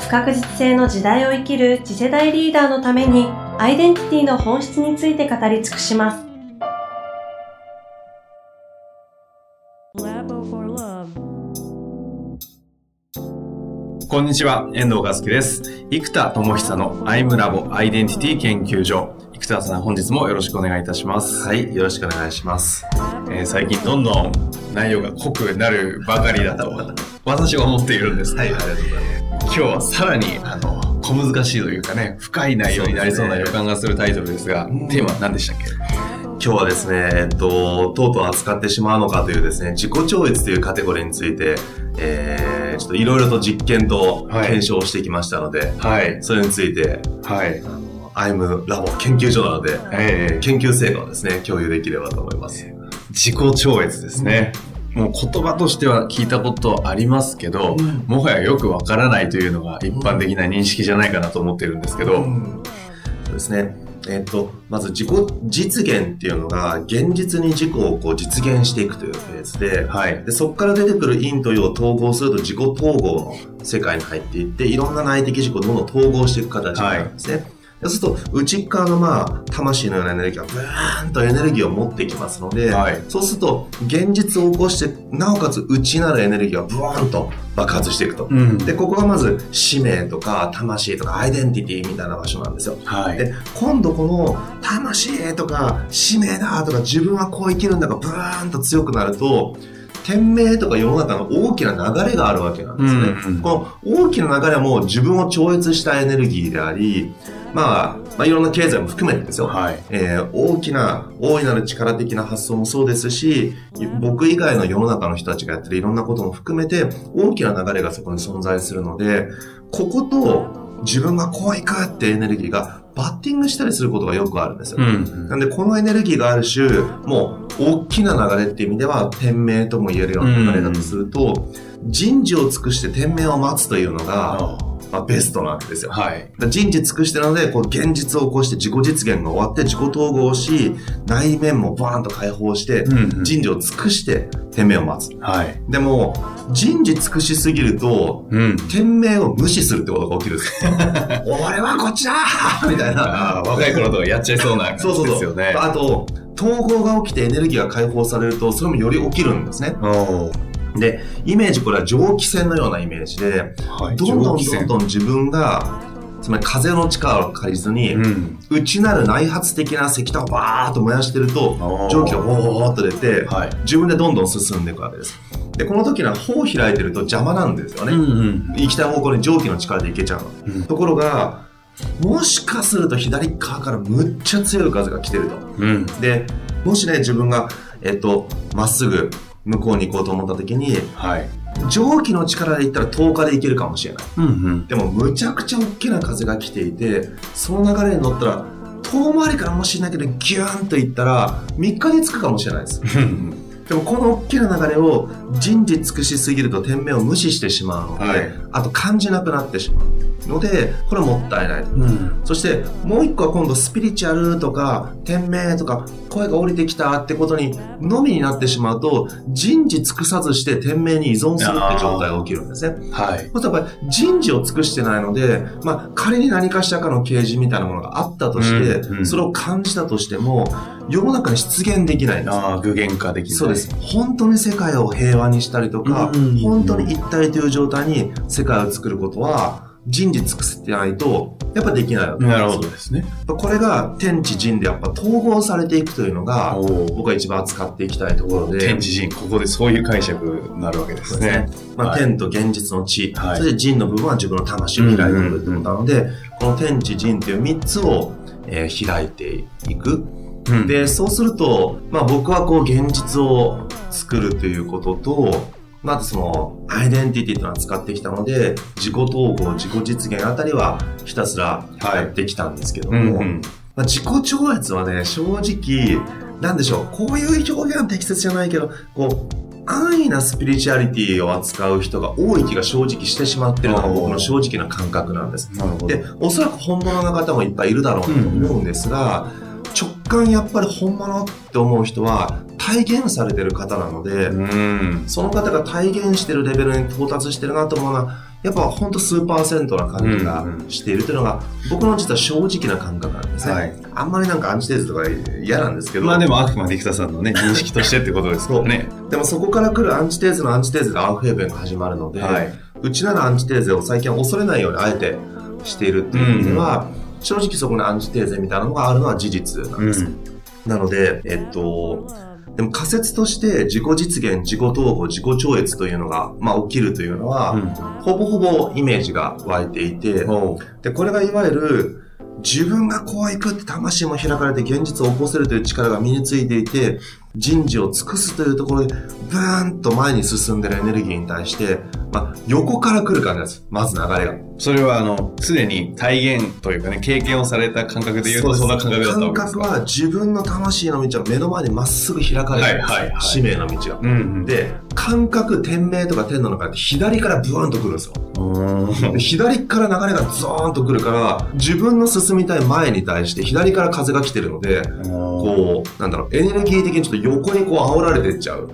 不確実性の時代を生きる次世代リーダーのためにアイデンティティの本質について語り尽くします。こんにちは、遠藤和樹です。生田智久のアイムラボアイデンティティ研究所。生田さん、本日もよろしくお願いいたします。はい、よろしくお願いします。えー、最近どんどん内容が濃くなるばかりだと、私は思っているんです。はい、ありがとうございます。今日はさらに、あの、小難しいというかね、深い内容になりそうな予感がするタイトルですが、すね、テーマは何でしたっけ？今日はですね、えっと、とうとう扱ってしまうのかというですね、自己超越というカテゴリーについて、えー、ちょっといろいろと実験と検証してきましたので、はい。それについて、はい。あの、アイムラボ研究所なので、えー、研究成果をですね、共有できればと思います。自己超越ですね。もう言葉としては聞いたことありますけど、うん、もはやよくわからないというのが一般的な認識じゃないかなと思ってるんですけど、うん、そうですね。えっ、と、まず自己実現っていうのが、現実に自己をこう実現していくというフェーズで、はい、でそこから出てくる陰と陽を統合すると自己統合の世界に入っていって、いろんな内的自己をどんどん統合していく形なんですね。はいそうすると、内側のまあ、魂のようなエネルギーがブーンとエネルギーを持ってきますので、はい、そうすると、現実を起こして、なおかつ内なるエネルギーがブーンと爆発していくと。うん、で、ここがまず、使命とか、魂とか、アイデンティティみたいな場所なんですよ。はい、で、今度この、魂とか、使命だとか、自分はこう生きるんだが、ブーンと強くなると、天命とか世の中の大きな流れがあるわけなんですね。うんうん、この大きな流れはもう自分を超越したエネルギーであり、まあ、まあ、いろんな経済も含めてですよ。はい。えー、大きな、大いなる力的な発想もそうですし、僕以外の世の中の人たちがやってるいろんなことも含めて、大きな流れがそこに存在するので、ここと自分がこういくってエネルギーがバッティングしたりすることがよくあるんですよ。うん、なんで、このエネルギーがある種、もう大きな流れっていう意味では、天命とも言えるような流れだとすると、うん、人事を尽くして天命を待つというのが、まあ、ベストなんですよ。はい。人事尽くしてるので、こう、現実を起こして自己実現が終わって自己統合し、内面もバーンと解放して、人事を尽くして天命を待つ。はい。でも、人事尽くしすぎると、うん、天命を無視するってことが起きるんです。俺はこっちだみたいな。若い頃とかやっちゃいそうな感じですよね。そうそうそう。あと、統合が起きてエネルギーが解放されると、それもより起きるんですね。で、イメージ、これは蒸気船のようなイメージで、はい、どんどんどんどん自分が、つまり風の力を借りずに、うん、内なる内発的な石炭をバーッと燃やしてると、蒸気がボーっと出て、はい、自分でどんどん進んでいくわけです。で、この時には砲を開いてると邪魔なんですよね。うんうん、行きたい方向に蒸気の力で行けちゃうの。うん、ところが、もしかすると左側からむっちゃ強い風が来てると。うん、で、もしね、自分が、えっと、まっすぐ向こうに行こうと思った時に、はい、蒸気の力で言ったら10日で行けるかもしれない、うんうん、でもむちゃくちゃ大きな風が来ていてその流れに乗ったら遠回りからもしれないけどギューンと行ったら3日に着くかもしれないです。でもこの大きな流れを人事尽くしすぎると天命を無視してしまうので、はい、あと感じなくなってしまうのでこれはもったいない、うん、そしてもう一個は今度スピリチュアルとか天命とか声が降りてきたってことにのみになってしまうと人事尽くさずして天命に依存するって状態が起きるんですね。はい。そうするとやっぱり人事を尽くしてないので、まあ仮に何かしらかの啓示みたいなものがあったとして、うんうん、それを感じたとしても世の中に出現できないんです。ああ、具現化できない。そうです。本当に世界を平和にしたりとか、うんうんうん、本当に一体という状態に世界を作ることは、人事尽くせてないと、やっぱできないわけ。なるほど。ですね。これが天地人でやっぱ統合されていくというのが、僕は一番扱っていきたいところで。天地人、ここでそういう解釈になるわけですね。すね。まあ、はい、天と現実の地、はい、そして人の部分は自分の魂を開いてるってことなので、この天地人っていう三つを、えー、開いていく。うん、で、そうすると、まあ僕はこう現実を作るということと、まずその、アイデンティティというのは使ってきたので、自己統合、自己実現あたりはひたすらやってきたんですけども、うんうん。まあ、自己超越はね、正直、なんでしょう、こういう表現は適切じゃないけど、こう、安易なスピリチュアリティを扱う人が多い気が正直してしまってるのが僕の正直な感覚なんです。で、おそらく本物の方もいっぱいいるだろうなと思うんですが、直感やっぱり本物って思う人は体現されてる方なので、うん。その方が体現してるレベルに到達してるなと思うのは、やっぱほんと数パーセントな感じがしているというのが、僕の実は正直な感覚なんですね。はいあんまりなんかアンチテーゼとか嫌なんですけど、まあでも、あくまで生田さんのね、認識としてってことですからね。でもそこから来るアンチテーゼのアンチテーゼがアウフヘーベンが始まるので、はい。うちならアンチテーゼを最近は恐れないようにあえてしているっていう意味では、正直そこにアンチテーゼみたいなのがあるのは事実なんです。なので、えっと、でも仮説として自己実現、自己統合、自己超越というのが、まあ起きるというのは、ほぼほぼイメージが湧いていて、で、これがいわゆる、自分がこう行くって魂も開かれて現実を起こせるという力が身についていて、人事を尽くすというところで、ブーンと前に進んでるエネルギーに対して、まあ、横から来る感じです。まず流れが。それは、あの、すでに体現というかね、経験をされた感覚で言うと、そんな感覚だったわけですか。感覚は自分の魂の道は目の前にまっすぐ開かれてるはいはいはい使命の道が。うんうん。で、感覚、天命とか天の中って左からブーンと来るんですよ。左から流れがゾーンと来るから、自分の進みたい前に対して左から風が来てるので、こう、なんだろう、エネルギー的にちょっと横にこう煽られてっちゃう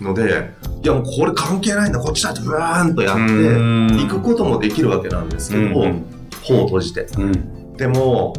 ので、いやもうこれ関係ないんだ、こっちだってブーンとやって、うん行くこともできるわけなんですけど、うん頬を閉じて。うん。でも、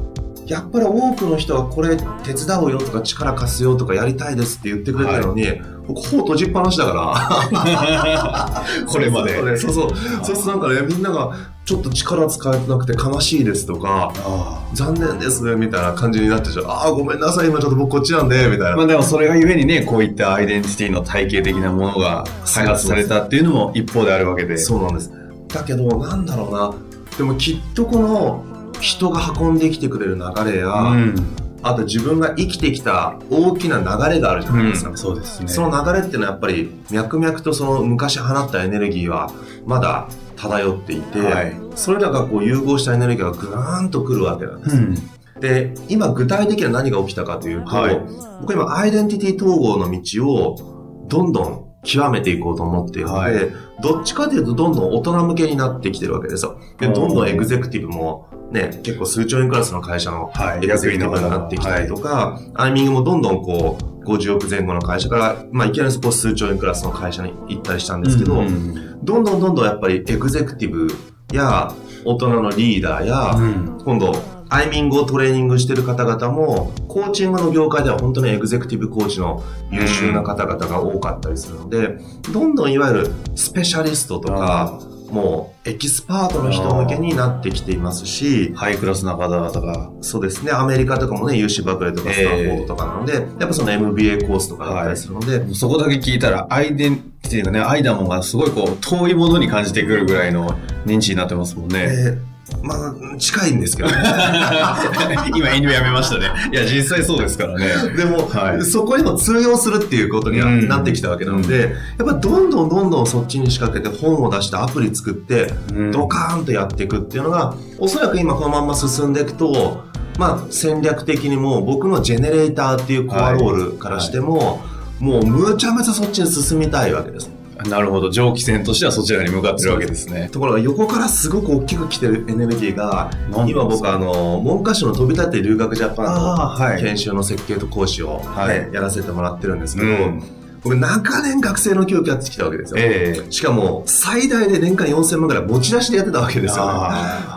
やっぱり多くの人はこれ手伝うよとか力貸すよとかやりたいですって言ってくれてるのに、僕頬閉じっぱなしだから。これまで。そうそう。そうするとなんかね、みんながちょっと力使えてなくて悲しいですとか、あ残念ですみたいな感じになってちゃう。ああ、ごめんなさい、今ちょっと僕こっちなんで、みたいな。あまあでもそれがゆえにね、こういったアイデンティティの体系的なものが開発されたっていうのも一方であるわけで。そうなんです。だけど、なんだろうな。でもきっとこの人が運んできてくれる流れや、うん。あと自分が生きてきた大きな流れがあるじゃないですか。そうですね。その流れっていうのはやっぱり脈々とその昔放ったエネルギーはまだ漂っていて、はいそれらがこう融合したエネルギーがぐーんとくるわけなんです。うん。で、今具体的には何が起きたかというと、はい僕今アイデンティティ統合の道をどんどん極めていこうと思っているので、はいどっちかというとどんどん大人向けになってきてるわけですよ。で、どんどんエグゼクティブもね、結構数兆円クラスの会社のはい。エグゼクティブになってきたりとか、アイミングもどんどんこう、50億前後の会社から、まあ、いきなりそこ数兆円クラスの会社に行ったりしたんですけど、うん。どんどんどんどんやっぱりエグゼクティブや大人のリーダーや、うん。今度、アイミングをトレーニングしてる方々も、コーチングの業界では本当にエグゼクティブコーチの優秀な方々が多かったりするので、どんどんいわゆるスペシャリストとか、もうエキスパートの人向けになってきていますし、ハイクラスな方々が。そうですね、アメリカとかもね、UC バクレーとかスタンフォードとかなので、やっぱその MBA コースとかだったりするので、そこだけ聞いたら、アイデンティティがね、アイダモンがすごいこう、遠いものに感じてくるぐらいの認知になってますもんね。えーまあ、近いんですけど、ね、今、遠慮やめましたね。いや、実際そうですからね。でも、はいそこにも通用するっていうことにはうんなってきたわけなので、やっぱどんどんどんどんそっちに仕掛けて本を出してアプリ作って、うんドカーンとやっていくっていうのが、おそらく今このまんま進んでいくと、まあ戦略的にも僕のジェネレーターっていうコアロールからしても、もうむちゃむちゃそっちに進みたいわけです。なるほど。蒸気船としてはそちらに向かってるわけですね。ところが横からすごく大きく来てるエネルギーが、今僕あの、文科省の飛び立って留学ジャパンの研修の設計と講師を、はいねやらせてもらってるんですけど、うん僕長年学生の教育やってきたわけですよ。ええしかも最大で年間4000万ぐらい持ち出しでやってたわけですよ、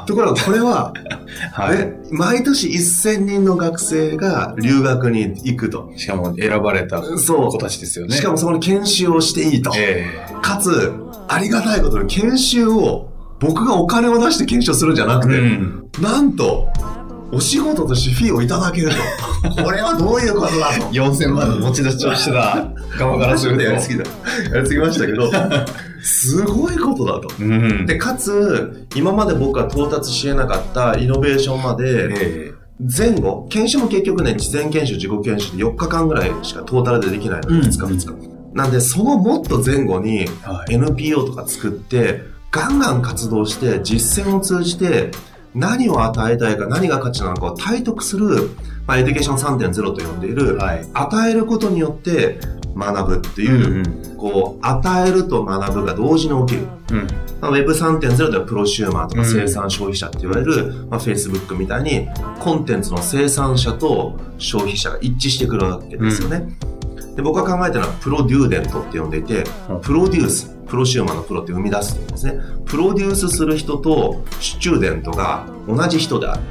ところがこれは、ー はい。ね毎年1000人の学生が留学に行くと。しかも選ばれたそう子たちですよね。しかもそこの研修をしていいと。えかつ、ありがたいことに研修を僕がお金を出して研修をするんじゃなくて、えうん。なんと、お仕事としてフィーをいただけると。これはどういうことだと。4000万の持ち出しをしてた側からすると。やりすぎだ。やりすぎましたけど、すごいことだと。うん。で、かつ、今まで僕が到達し得なかったイノベーションまで、え前後、研修も結局ね、事前研修、自己研修で4日間ぐらいしかトータルでできないので、うん2日2日。なんで、そのもっと前後に NPO とか作って、ガンガン活動して実践を通じて何を与えたいか何が価値なのかを体得する、まあ、エデュケーション3.0と呼んでいる、はい、与えることによって学ぶっていう、うんうん、こう与えると学ぶが同時に起きる、うん。まあ、Web3.0 ではプロシューマーとか生産消費者って言われる、うん、まあ、Facebook みたいにコンテンツの生産者と消費者が一致してくるわけですよね、うん、で僕が考えたのはプロデューデントって呼んでいて、プロデュースプロシューマーのプロって生み出すんですね。プロデュースする人とスチューデントが同じ人である。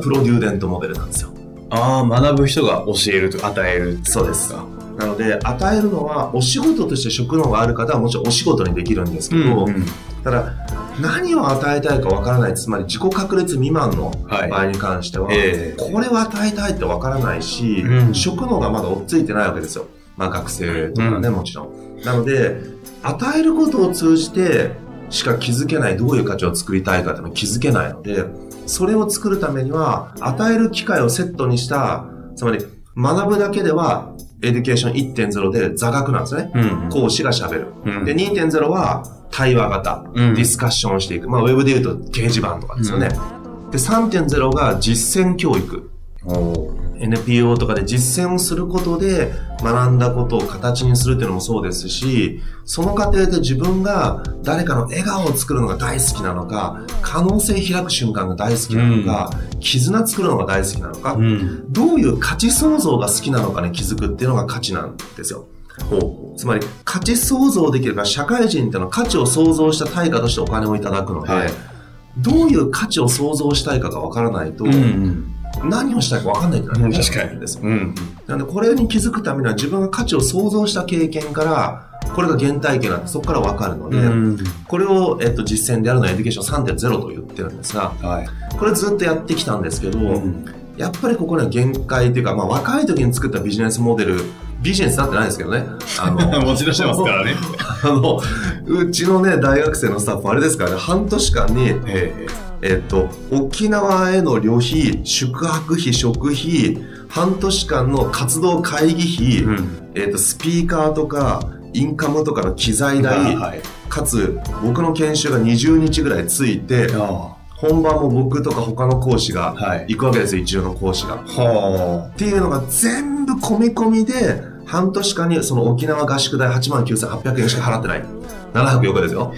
プロデューデントモデルなんですよ。ああ、学ぶ人が教えると、与えるそうですか？なので、与えるのは、お仕事として職能がある方はもちろんお仕事にできるんですけど、うんうん、ただ、何を与えたいかわからない、つまり自己確率未満の場合に関しては、はいえー、これを与えたいってわからないし、うん、職能がまだ追っついてないわけですよ。まあ学生とかね、うん、もちろん。なので、与えることを通じてしか気づけないどういう価値を作りたいかっていうのを気づけないので、それを作るためには、与える機会をセットにした、つまり学ぶだけでは、エデュケーション1.0で座学なんですね。うん、講師が喋る。うん、で、2.0は対話型、うん、ディスカッションしていく。まあ、ウェブで言うと掲示板とかですよね。で、3.0が実践教育。NPO とかで実践をすることで学んだことを形にするっていうのもそうですし、その過程で自分が誰かの笑顔を作るのが大好きなのか、可能性開く瞬間が大好きなのか、うん、絆作るのが大好きなのか、うん、どういう価値創造が好きなのかに気づくっていうのが価値なんですよ。つまり価値創造できるか社会人っていうのは価値を創造した対価としてお金をいただくので、はい、どういう価値を創造したいかがわからないと、うんうん何をしたいか分かんないってなる確かに。です、うん、なのでこれに気づくためには自分が価値を創造した経験からこれが原体験なんでそこから分かるので、うん、これを、えっと、実践でやるのはエデュケーション3.0と言ってるんですが、はい、これずっとやってきたんですけど、うん、やっぱりここには限界というか、まあ、若い時に作ったビジネスモデルビジネスになってないですけどね。あの、持ち出してますからね。あの、うちのね、大学生のスタッフ、あれですからね、半年間に、えーえっと、沖縄への旅費、宿泊費、食費、半年間の活動会議費、うん、えっと、スピーカーとか、インカムとかの機材代、はい、かつ、僕の研修が20日ぐらいついて、本番も僕とか他の講師が行くわけですよ、一応の講師が。っていうのが全部込み込みで、半年間にその沖縄合宿代8万9800円しか払ってない。7泊4日ですよ。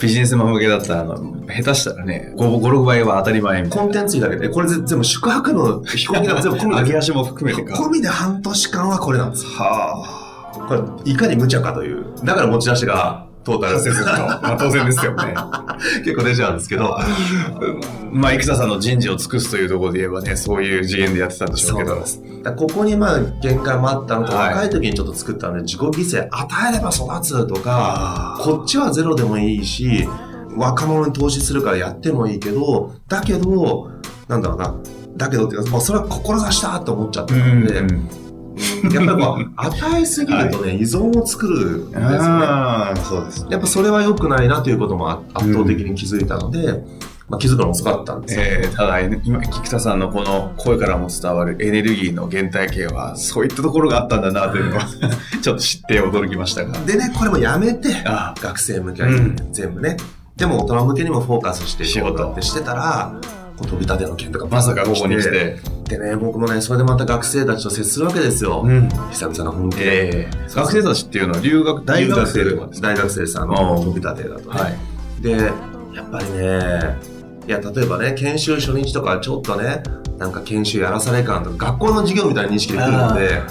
ビジネスマン向けだったら、あの、下手したらね、5、5 6倍は当たり前コンテンツ費だけで、これ全部宿泊の飛行機が全部込みで。上げ足も含めてか。込みで半年間はこれなんです。はあ。これ、いかに無茶かという。だから持ち出しが、トータル。まあ当然ですよね。結構出ちゃうんですけど。まあ、生田さんの人事を尽くすというところで言えばね、そういう次元でやってたんでしょうけど。ここにまあ、限界もあったのと、はい、若い時にちょっと作ったんで、自己犠牲与えれば育つとか、こっちはゼロでもいいし、若者に投資するからやってもいいけど、だけど、なんだろうな、だけどっていうか、もうそれは志したと思っちゃったので、うんやっぱりこう、与えすぎるとね、はい、依存を作るんですよね。そうです。やっぱそれは良くないなということも圧倒的に気づいたので、うんまあ、気づくの遅かったんですえー、ただ、今、菊田さんのこの声からも伝わるエネルギーの原体験は、そういったところがあったんだなというのを ちょっと知って驚きましたが。でね、これもやめて、学生向けに、うん、全部ね。でも大人向けにもフォーカスして仕事ってしてたら、飛び立ての件とかまさかここに来て。でね、僕もね、それでまた学生たちと接するわけですよ。うん、久々の本気で、えー。学生たちっていうのは留学、大学生とか大学生さんの飛び立てだと、ね、はい。で、やっぱりね、いや、例えばね、研修初日とかちょっとね、なんか研修やらされ感とか、学校の授業みたいな認識で来るので、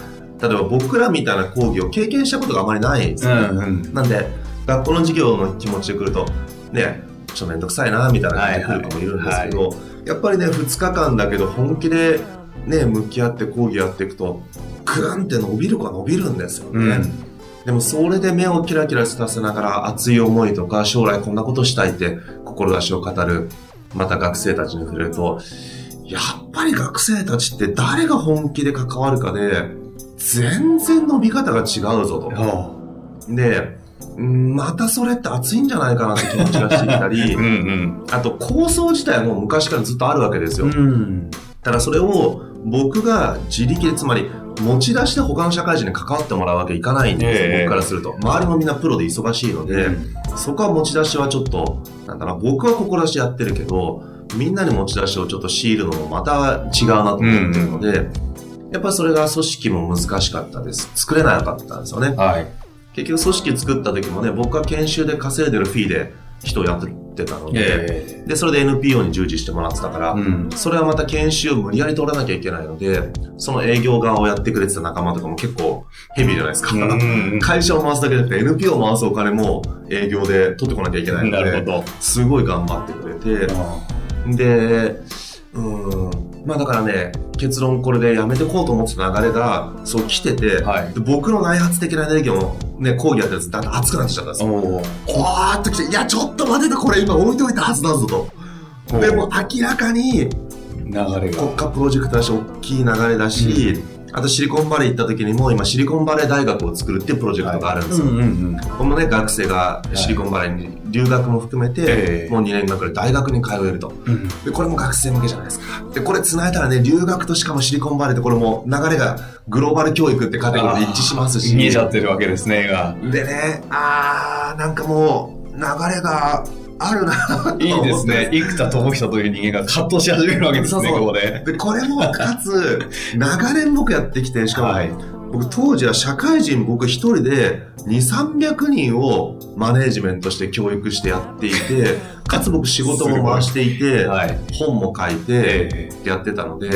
例えば僕らみたいな講義を経験したことがあまりないんですよ、うんうん、なんで、学校の授業の気持ちで来ると、ね、ちょっとめんどくさいな、みたいな感じで来る子もいるんですけど、はいはい、やっぱりね、2日間だけど本気でね、向き合って講義やっていくと、グーンって伸びるか伸びるんですよね。うんでもそれで目をキラキラさせながら熱い思いとか将来こんなことしたいって志を語るまた学生たちに触れるとやっぱり学生たちって誰が本気で関わるかで全然伸び方が違うぞと。でまたそれって熱いんじゃないかなって気持ちがしてきたり、うんうん、あと構想自体も昔からずっとあるわけですよ。うん、ただそれを僕が自力で、つまり持ち出して他の社会人に関わってもらうわけいかないんですよ、ええ僕からすると。周りもみんなプロで忙しいので、そこは持ち出しはちょっと、なんだろう僕は志やってるけど、みんなに持ち出しをちょっと強いるのもまた違うなと思ってるので、やっぱりそれが組織も難しかったです。作れなかったんですよね。はい。結局組織作った時もね、僕は研修で稼いでるフィーで人をやってたので、えで、それで NPO に従事してもらってたから、うん。それはまた研修を無理やり取らなきゃいけないので、その営業側をやってくれてた仲間とかも結構ヘビーじゃないですか。うん会社を回すだけじゃなくて NPO を回すお金も営業で取ってこなきゃいけないので、なるほど。すごい頑張ってくれて、で、うん、まあだからね、結論これでやめてこうと思ってた流れが、そう来てて、はい。で僕の内発的なエネルギーもね、講義やってるやつだんだん熱くなってきちゃったんですよ。わーっと来て、いや、ちょっと待てて、これ今置いといたはずだぞと。でも明らかに流れが。国家プロジェクトだし、大きい流れだし、あとシリコンバレー行った時にも今シリコンバレー大学を作るっていうプロジェクトがあるんですよ。うんうんうん。このね、学生がシリコンバレーに留学も含めて、ええもう2年間くらい大学に通えると。うん。で、これも学生向けじゃないですか。で、これ繋いだらね、留学としかもシリコンバレーってこれも流れがグローバル教育ってカテゴリーで一致しますし。見えちゃってるわけですね、が。でね、あー、なんかもう、流れがあるないいですね。生田智久という人間が葛藤し始めるわけですね、そうそうここで。で、これもかつ、長年僕やってきて、しかも、はい。僕当時は社会人僕一人で2、300人をマネージメントして教育してやっていて、かつ僕仕事も回していて、はい。本も書いてえやってたので、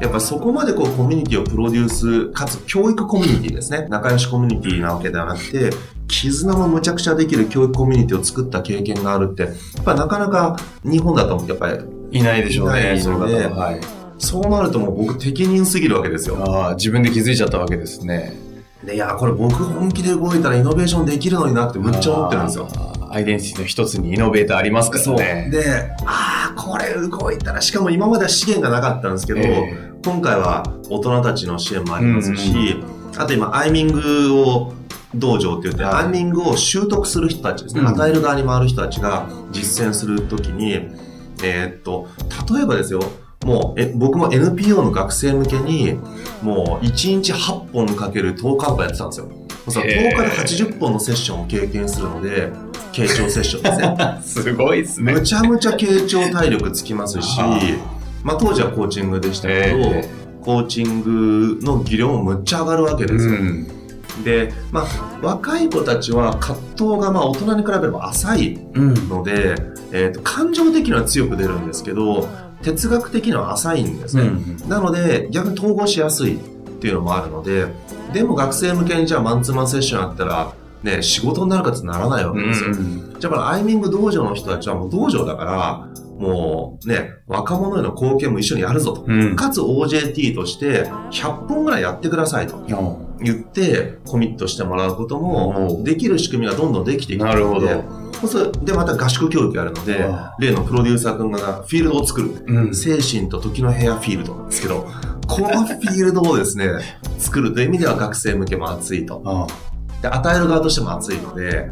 やっぱそこまでこうコミュニティをプロデュース、かつ教育コミュニティですね。仲良しコミュニティなわけではなくて、絆もむちゃくちゃできる教育コミュニティを作った経験があるって、やっぱなかなか日本だとやっぱり、いないでしょういなね、いのでそういう方は。はい。そうなるともう僕適任すぎるわけですよ。ああ、自分で気づいちゃったわけですね。で、いや、これ僕本気で動いたらイノベーションできるのになってむっちゃ思ってるんですよ。アイデンティティの一つにイノベーターありますからそう。ね。で、ああ、これ動いたら、しかも今までは資源がなかったんですけど、え今回は大人たちの支援もありますし、あと今、アイミングを道場って言って、はい。アイミングを習得する人たちですね、うん。与える側に回る人たちが実践するときに、えーっと、例えばですよ、もうえ僕も NPO の学生向けに、もう1日8本かける10日とかやってたんですよ。その10日で80本のセッションを経験するので、傾聴セッションですね。ー すごいですね。むちゃむちゃ傾聴体力つきますしあ、まあ当時はコーチングでしたけど、えコーチングの技量もむっちゃ上がるわけですよ。うん。で、まあ若い子たちは葛藤がまあ大人に比べれば浅いうん。ので、えーと感情的には強く出るんですけど、哲学的には浅いんですね。なので逆に統合しやすいっていうのもあるので、でも学生向けにじゃあマンツーマンセッションやったら、ね、仕事になるかってならないわけですよ。うんじゃあ、アイミング道場の人たちはもう道場だから、もうね、若者への貢献も一緒にやるぞと。うん。かつ OJT として100本ぐらいやってくださいと言ってコミットしてもらうこともできる仕組みがどんどんできてきてなるほど。で、また合宿教育やるのであ、例のプロデューサー君がフィールドを作る。うん。精神と時の部屋フィールドなんですけど、このフィールドをですね、作るという意味では学生向けも熱いと。あで、与える側としても熱いので、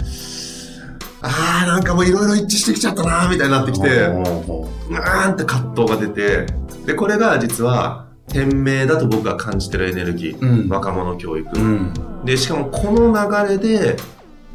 あーなんかもういろいろ一致してきちゃったなーみたいになってきて、うーんって葛藤が出て、で、これが実は、天命だと僕が感じてるエネルギー。うん。若者教育。うん。で、しかもこの流れで、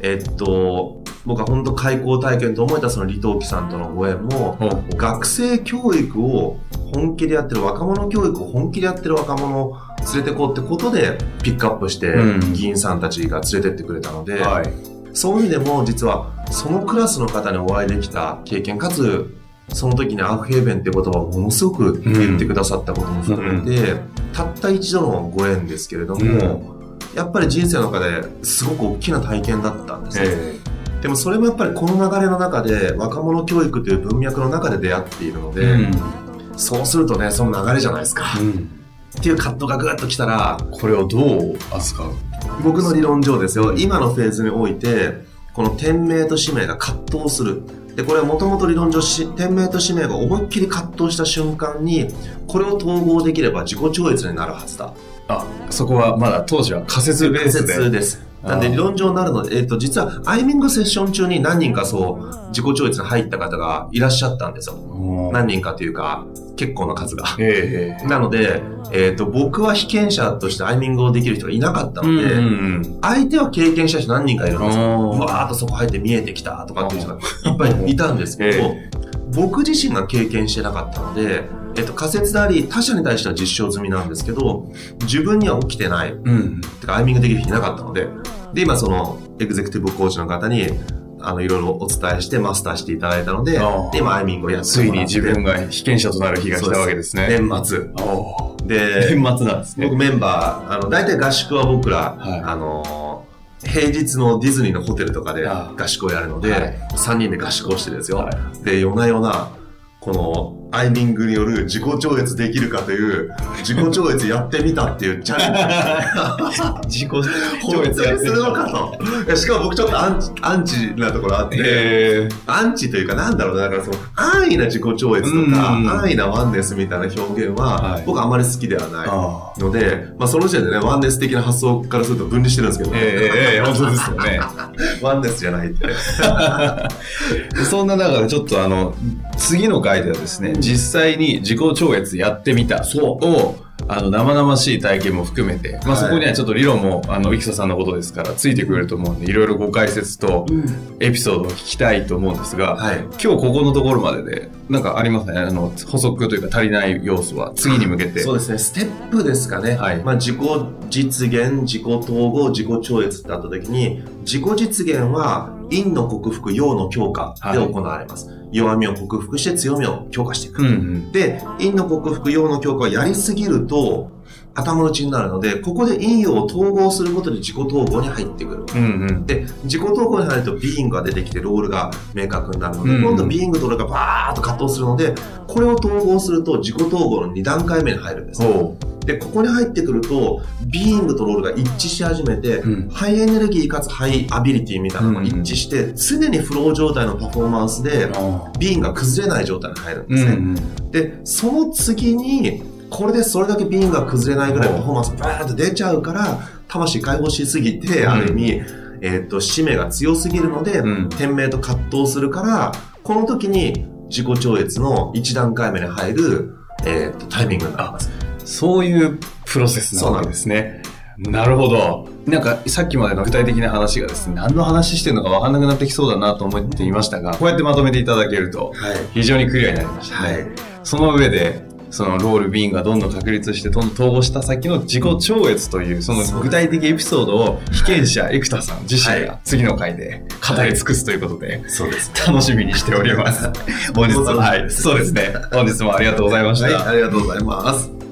えっと、僕は本当開校体験と思えたその李登輝さんとのご縁も、学生教育を本気でやってる、若者教育を本気でやってる若者を連れてこうってことでピックアップしてうん。議員さんたちが連れてってくれたので、はい。そういう意味でも実はそのクラスの方にお会いできた経験かつその時にアウフヘーベンって言葉をものすごく言ってくださったことも含めて、たった一度のご縁ですけれども、やっぱり人生の中ですごく大きな体験だったんです。ね。え。でもそれもやっぱりこの流れの中で若者教育という文脈の中で出会っているのえで、そうするとねその流れじゃないですか、うん。っていう葛藤がぐっときたらこれをどう扱う？僕の理論上ですよ。今のフェーズにおいてこの天命と使命が葛藤する。でこれはもともと理論上し天命と使命が思いっきり葛藤した瞬間にこれを統合できれば自己超越になるはずだ。あ、そこはまだ当時は仮説ベー仮スで？説ですなんで理論上なるので、えっ、と、実はアイミングセッション中に何人かそう、自己超越に入った方がいらっしゃったんですよ。何人かというか、結構な数が。ええ。なので、えっ、と、僕は被験者としてアイミングをできる人がいなかったので、うん相手は経験した人何人かいるんですよ。わーっとそこ入って見えてきたとかっていう人がいっぱいいたんですけど、え。僕自身が経験してなかったので、えっと、仮説であり、他者に対しては実証済みなんですけど、自分には起きてない、うん。てか、アイミングできる人いなかったので、で、今その、エグゼクティブコーチの方に、あの、いろいろお伝えしてマスターしていただいたのでで今、アイミングをやってついに自分が被験者となる日が来たわけですね。年末。で、年末なんですね。僕。メンバー、あの、大体合宿は僕ら、はい。あの、平日のディズニーのホテルとかであ合宿をやるので、はい。3人で合宿をしてですよ。はで、夜な夜な、この、アイミングによる自己超越できるかという、自己超越やってみたっていうチャレンジ。自己本当にするのかと。しかも僕ちょっとアンチ、アンチなところあって、えアンチというかなんだろうな、だからその安易な自己超越とか、うん安易なワンネスみたいな表現は、はい僕あんまり好きではない。あので、まあ、その時点でね、ワンネス的な発想からすると分離してるんですけど、ええええ本当ですよね。ワンネスじゃないって。そんな中でちょっとあの、次の回ではですね、実際に自己超越やってみたそうを、あの、生々しい体験も含めて、まあ、はいそこにはちょっと理論も、あの、生田さんのことですから、ついてくれると思うんで、いろいろご解説とエピソードを聞きたいと思うんですが、はい。今日ここのところまでで、なんかありますね？あの、補足というか足りない要素は、次に向けて。そうですね、ステップですかね。はいまあ、自己実現、自己統合、自己超越ってあった時に、自己実現は、陰の克服、陽の強化で行われます。弱みを克服して強みを強化していく。うんうん。で、陰の克服、陽の強化をやりすぎると、頭打ちになるので、ここで陰陽を統合することで自己統合に入ってくる。うんうん。で、自己統合に入るとビーイングが出てきてロールが明確になるので、うん今度ビーイングとロールがバーッと葛藤するので、これを統合すると自己統合の2段階目に入るんです。ほで、ここに入ってくると、ビーイングとロールが一致し始めて、うん。ハイエネルギーかつハイアビリティみたいなのが一致して、常にフロー状態のパフォーマンスで、ビーイングが崩れない状態に入るんですね。んで、その次に、これでそれだけビーイングが崩れないぐらいパフォーマンスがバーッと出ちゃうから、魂解放しすぎて、うん。ある意味、えっ、と、使命が強すぎるので、うん。天命と葛藤するから、この時に自己超越の1段階目に入る、えっ、と、タイミングになります。そういうプロセスなわけですね。なるほど。なんか、さっきまでの具体的な話がですね、何の話してるのか分かんなくなってきそうだなと思っていましたが、こうやってまとめていただけると、はい。非常にクリアになりましたね。はい。その上で、そのロール、ビーンがどんどん確立して、どんどん統合した先の自己超越という、その具体的エピソードを被験者、生田さん自身が次の回で語り尽くすということで、そうです。楽しみにしております。本日も、はい、そうですね。本日もありがとうございました。はい、ありがとうございます。